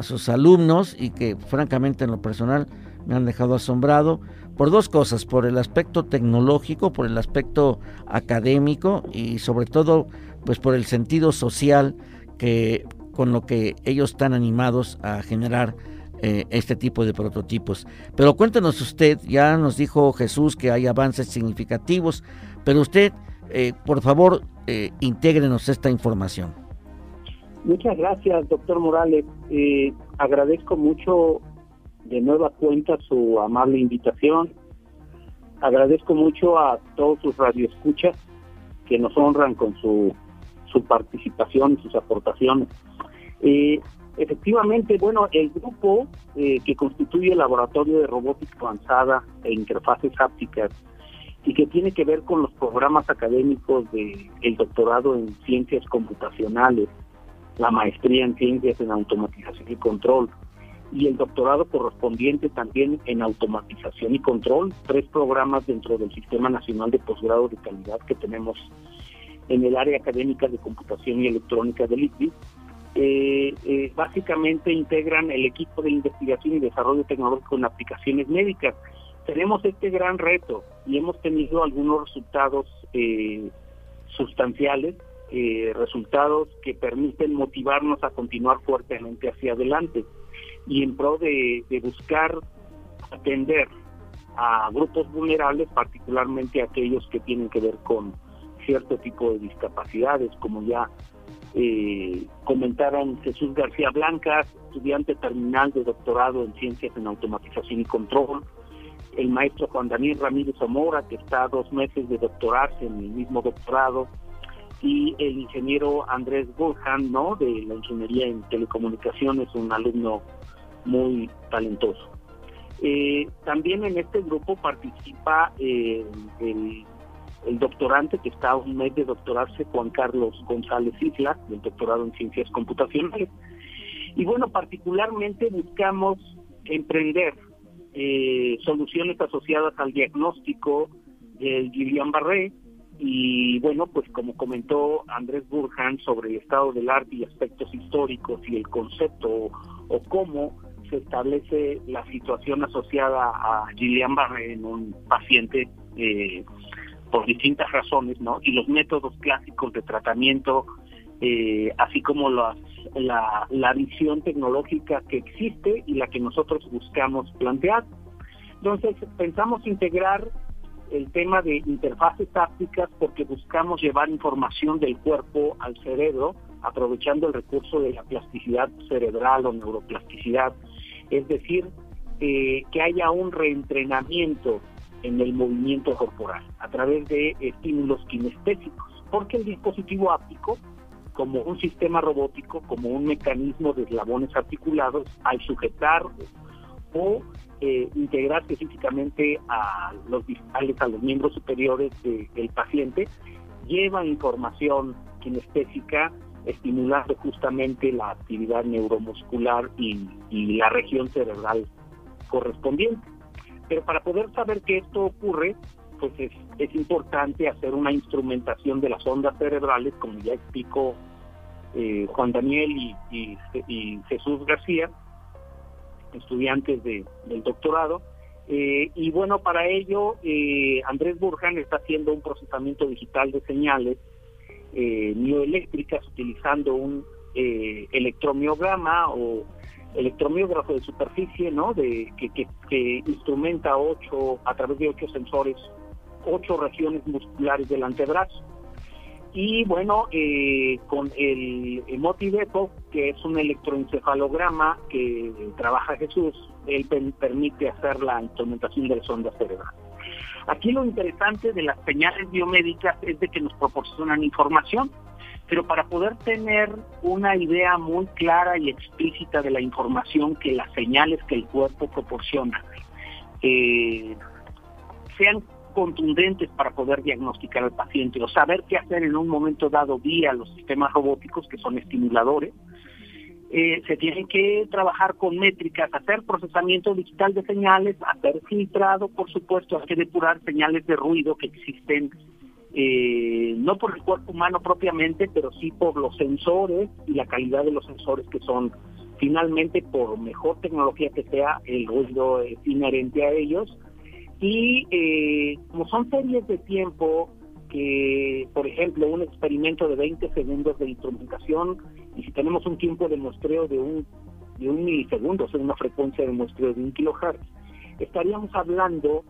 sus alumnos y que francamente en lo personal me han dejado asombrado por dos cosas, por el aspecto tecnológico, por el aspecto académico y sobre todo pues por el sentido social que con lo que ellos están animados a generar eh, este tipo de prototipos. Pero cuéntenos usted, ya nos dijo Jesús que hay avances significativos, pero usted, eh, por favor, eh, intégrenos esta información. Muchas gracias, doctor Morales. Eh, agradezco mucho de nueva cuenta su amable invitación. Agradezco mucho a todos sus radioescuchas que nos honran con su, su participación y sus aportaciones. Eh, Efectivamente, bueno, el grupo eh, que constituye el Laboratorio de Robótica Avanzada e Interfaces Hápticas y que tiene que ver con los programas académicos del el doctorado en ciencias computacionales, la maestría en ciencias en automatización y control y el doctorado correspondiente también en automatización y control, tres programas dentro del Sistema Nacional de Posgrado de Calidad que tenemos en el área académica de computación y electrónica del ICBI eh, eh, básicamente integran el equipo de investigación y desarrollo tecnológico en aplicaciones médicas. Tenemos este gran reto y hemos tenido algunos resultados eh, sustanciales, eh, resultados que permiten motivarnos a continuar fuertemente hacia adelante y en pro de, buscar atender a grupos vulnerables, particularmente aquellos que tienen que ver con cierto tipo de discapacidades, como ya eh, comentaron Jesús García Blancas, estudiante terminal de doctorado en ciencias en automatización y control, el maestro Juan Daniel Ramírez Zamora, que está a dos meses de doctorarse en el mismo doctorado, y el ingeniero Andrés Burhan, ¿no? de la ingeniería en telecomunicaciones, un alumno muy talentoso. Eh, también en este grupo participa eh, el doctorante que está a un mes de doctorarse, Juan Carlos González Isla, del doctorado en Ciencias Computacionales. Y bueno, particularmente buscamos emprender eh, soluciones asociadas al diagnóstico del Guillain-Barré y bueno, pues como comentó Andrés Burhan sobre el estado del arte y aspectos históricos y el concepto o, cómo se establece la situación asociada a Guillain-Barré en un paciente eh, por distintas razones, ¿no? Y los métodos clásicos de tratamiento, eh, así como las, la, la visión tecnológica que existe y la que nosotros buscamos plantear. Entonces, pensamos integrar el tema de interfaces tácticas porque buscamos llevar información del cuerpo al cerebro, aprovechando el recurso de la plasticidad cerebral o neuroplasticidad, es decir, eh, que haya un reentrenamiento en el movimiento corporal a través de estímulos kinestésicos, porque el dispositivo áptico, como un sistema robótico, como un mecanismo de eslabones articulados, al sujetar o eh, integrarse físicamente a los a los miembros superiores del paciente, lleva información kinestésica estimulando justamente la actividad neuromuscular y, la región cerebral correspondiente. Pero para poder saber que esto ocurre, pues es, es importante hacer una instrumentación de las ondas cerebrales, como ya explicó eh, Juan Daniel y, Jesús García, estudiantes de, del doctorado. Eh, y bueno, para ello, eh, Andrés Burjan está haciendo un procesamiento digital de señales mioeléctricas utilizando un electromiograma o electromiógrafo de superficie, ¿no? De, que, que, instrumenta ocho, a través de ocho sensores, ocho regiones musculares del antebrazo. Y bueno, eh, con el Emotivepo, que es un electroencefalograma que trabaja Jesús, él permite hacer la instrumentación de las ondas cerebrales. Aquí lo interesante de las señales biomédicas es de que nos proporcionan información pero para poder tener una idea muy clara y explícita de la información que las señales que el cuerpo proporciona eh, sean contundentes para poder diagnosticar al paciente o saber qué hacer en un momento dado vía los sistemas robóticos que son estimuladores, eh, se tienen que trabajar con métricas, hacer procesamiento digital de señales, hacer filtrado, por supuesto, hay que depurar señales de ruido que existen eh, no por el cuerpo humano propiamente, pero sí por los sensores y la calidad de los sensores que son finalmente por mejor tecnología que sea el ruido es inherente a ellos y eh, como son series de tiempo que por ejemplo un experimento de 20 segundos de instrumentación y si tenemos un tiempo de muestreo de un de un milisegundo, o sea, una frecuencia de muestreo de un kilohertz, estaríamos hablando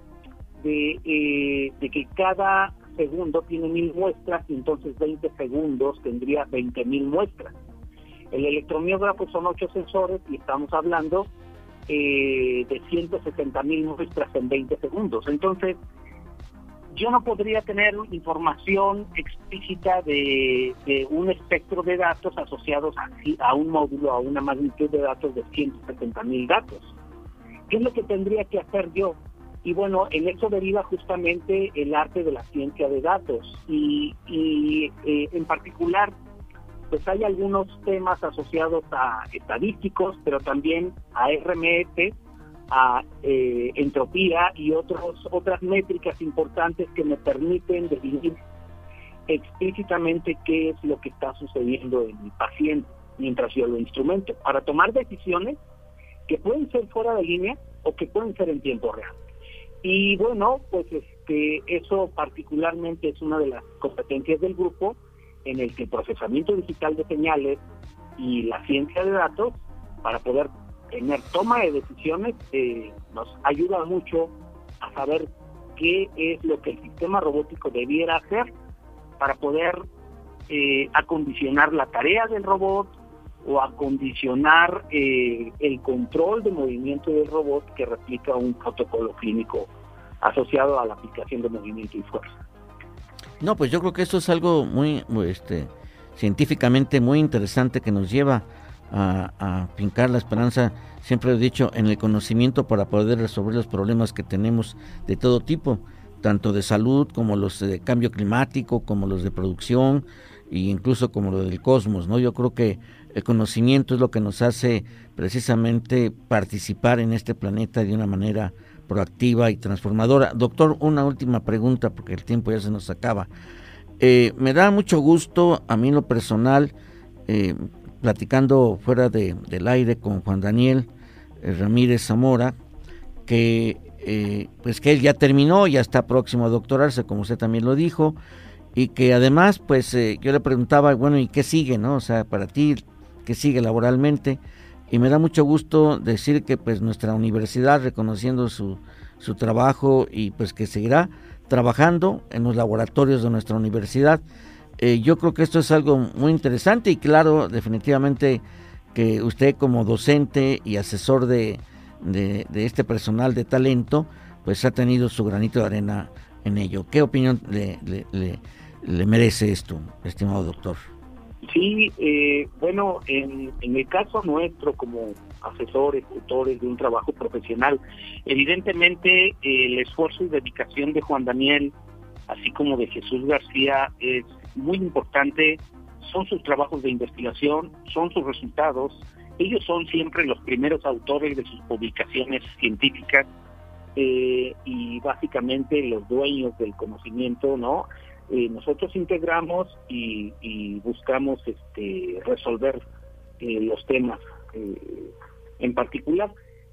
de, eh, de que cada segundo tiene mil muestras y entonces 20 segundos tendría 20 mil muestras. El electromiógrafo son ocho sensores y estamos hablando eh, de 160 mil muestras en 20 segundos. Entonces, yo no podría tener información explícita de, un espectro de datos asociados a, a, un módulo, a una magnitud de datos de 170 mil datos. ¿Qué es lo que tendría que hacer yo? Y bueno, en eso deriva justamente el arte de la ciencia de datos y, eh, en particular, pues hay algunos temas asociados a estadísticos, pero también a RMS, a eh, entropía y otros, otras métricas importantes que me permiten definir explícitamente qué es lo que está sucediendo en mi paciente mientras yo lo instrumento, para tomar decisiones que pueden ser fuera de línea o que pueden ser en tiempo real. Y bueno, pues este, eso particularmente es una de las competencias del grupo en el que el procesamiento digital de señales y la ciencia de datos para poder tener toma de decisiones eh, nos ayuda mucho a saber qué es lo que el sistema robótico debiera hacer para poder eh, acondicionar la tarea del robot o acondicionar eh, el control de movimiento del robot que replica un protocolo clínico asociado a la aplicación de movimiento y fuerza. No, pues yo creo que esto es algo muy, este, científicamente muy interesante que nos lleva a, a fincar la esperanza, siempre he dicho, en el conocimiento para poder resolver los problemas que tenemos de todo tipo, tanto de salud como los de cambio climático, como los de producción e incluso como lo del cosmos, ¿no? Yo creo que el conocimiento es lo que nos hace precisamente participar en este planeta de una manera proactiva y transformadora. Doctor, una última pregunta porque el tiempo ya se nos acaba. Eh, me da mucho gusto, a mí lo personal, eh, platicando fuera de, del aire con Juan Daniel eh, Ramírez Zamora, que eh, pues que él ya terminó, ya está próximo a doctorarse, como usted también lo dijo, y que además, pues yo le preguntaba, bueno, ¿y qué sigue, no? O sea, para ti, ¿qué sigue laboralmente? Y me da mucho gusto decir que pues nuestra universidad, reconociendo su, su trabajo y pues que seguirá trabajando en los laboratorios de nuestra universidad, eh, yo creo que esto es algo muy interesante y claro, definitivamente que usted como docente y asesor de, de, este personal de talento, pues ha tenido su granito de arena en ello. ¿Qué opinión le, le, merece esto, estimado doctor? Sí, eh, bueno, en, en, el caso nuestro como asesores, tutores de un trabajo profesional, evidentemente el esfuerzo y dedicación de Juan Daniel, así como de Jesús García, es muy importante. Son sus trabajos de investigación, son sus resultados, ellos son siempre los primeros autores de sus publicaciones científicas eh, y básicamente los dueños del conocimiento, ¿no? Eh, nosotros integramos y, buscamos este, resolver eh, los temas en particular.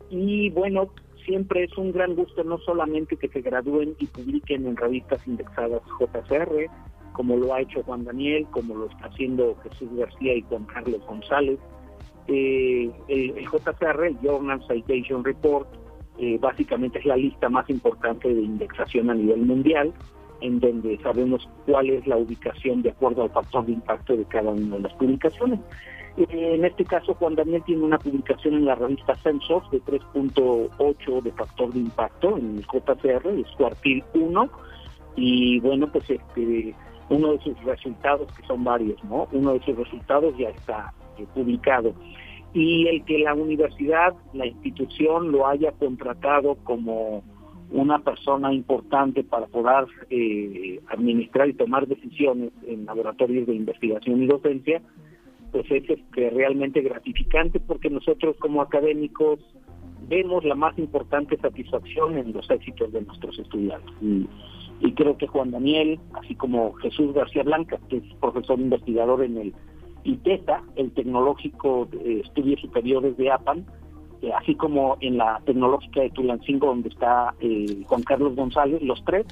Y bueno, siempre es un gran gusto no solamente que se gradúen y publiquen en revistas indexadas JCR, como lo ha hecho Juan Daniel, como lo está haciendo Jesús García y Juan Carlos González, eh, el, JCR, el Journal Citation Report, eh, básicamente es la lista más importante de indexación a nivel mundial, en donde sabemos cuál es la ubicación de acuerdo al factor de impacto de cada una de las publicaciones. Eh, en este caso, Juan Daniel tiene una publicación en la revista Census de 3.8 de factor de impacto en el JCR, es cuartil 1, y bueno, pues este uno de sus resultados, que son varios, ¿no? Uno de sus resultados ya está publicado. Y el que la universidad, la institución lo haya contratado como una persona importante para poder eh, administrar y tomar decisiones en laboratorios de investigación y docencia, pues es este, realmente gratificante porque nosotros como académicos vemos la más importante satisfacción en los éxitos de nuestros estudiantes. Y, creo que Juan Daniel, así como Jesús García Blanca, que es profesor investigador en el y TETA, el Tecnológico de Estudios Superiores de APAN, eh, así como en la Tecnológica de Tulancingo, donde está eh, Juan Carlos González, los tres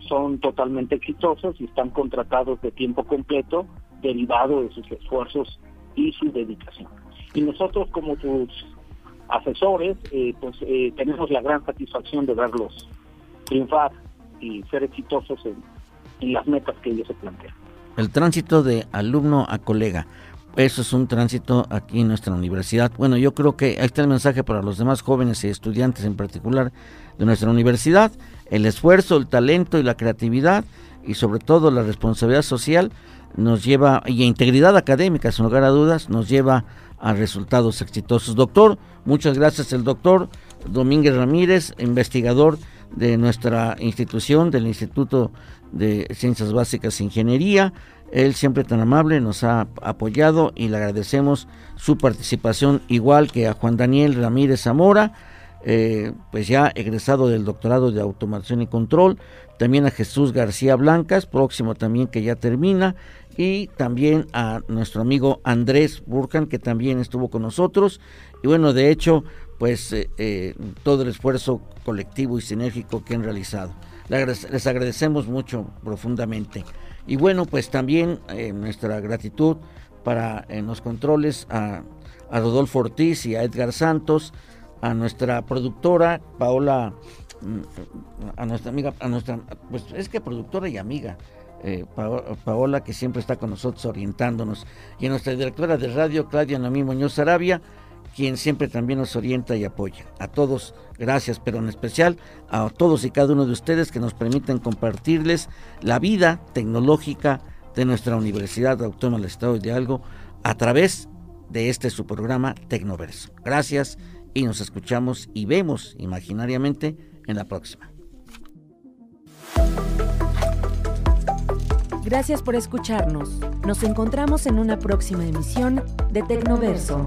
son totalmente exitosos y están contratados de tiempo completo, derivado de sus esfuerzos y su dedicación. Y nosotros como sus asesores, eh, pues tenemos la gran satisfacción de verlos triunfar y ser exitosos en las metas que ellos se plantean el tránsito de alumno a colega. Eso es un tránsito aquí en nuestra universidad. Bueno, yo creo que ahí está el mensaje para los demás jóvenes y estudiantes en particular de nuestra universidad. El esfuerzo, el talento y la creatividad y sobre todo la responsabilidad social nos lleva, y integridad académica, sin lugar a dudas, nos lleva a resultados exitosos. Doctor, muchas gracias el doctor Domínguez Ramírez, investigador de nuestra institución, del Instituto de Ciencias Básicas e Ingeniería. Él siempre tan amable nos ha apoyado y le agradecemos su participación, igual que a Juan Daniel Ramírez Zamora, eh, pues ya egresado del doctorado de Automación y Control, también a Jesús García Blancas, próximo también que ya termina, y también a nuestro amigo Andrés Burkan, que también estuvo con nosotros. Y bueno, de hecho, pues eh, eh, todo el esfuerzo colectivo y sinérgico que han realizado. Les agradecemos mucho profundamente. Y bueno, pues también eh, nuestra gratitud para en los controles a, Rodolfo Ortiz y a Edgar Santos, a nuestra productora Paola, mm, a nuestra amiga, a nuestra, pues es que productora y amiga, Paola, que siempre está con nosotros orientándonos, y a nuestra directora de radio, Claudia Noemí Muñoz Arabia, quien siempre también nos orienta y apoya. A todos, gracias, pero en especial a todos y cada uno de ustedes que nos permiten compartirles la vida tecnológica de nuestra Universidad Autónoma del Estado de Algo a través de este su programa Tecnoverso. Gracias y nos escuchamos y vemos imaginariamente en la próxima. Gracias por escucharnos. Nos encontramos en una próxima emisión de Tecnoverso.